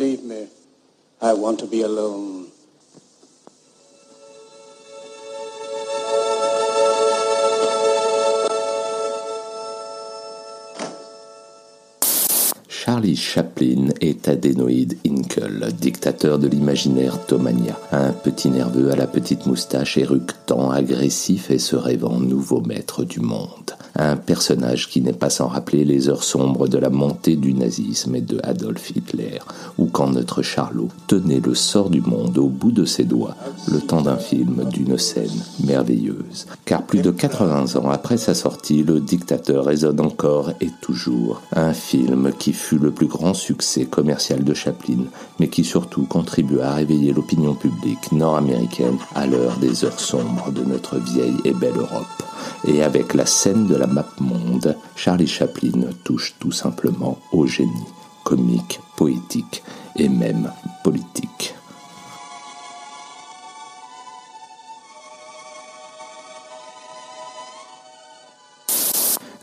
I want to be alone. Charlie Chaplin est Adénoïde Hinkle, dictateur de l'imaginaire Thomania, un petit nerveux à la petite moustache éructant, agressif et se rêvant nouveau maître du monde un personnage qui n'est pas sans rappeler les heures sombres de la montée du nazisme et de Adolf Hitler, ou quand notre Charlot tenait le sort du monde au bout de ses doigts, le temps d'un film, d'une scène merveilleuse. Car plus de 80 ans après sa sortie, le dictateur résonne encore et toujours. Un film qui fut le plus grand succès commercial de Chaplin, mais qui surtout contribua à réveiller l'opinion publique nord-américaine à l'heure des heures sombres de notre vieille et belle Europe et avec la scène de la map monde, Charlie Chaplin touche tout simplement au génie, comique, poétique et même politique.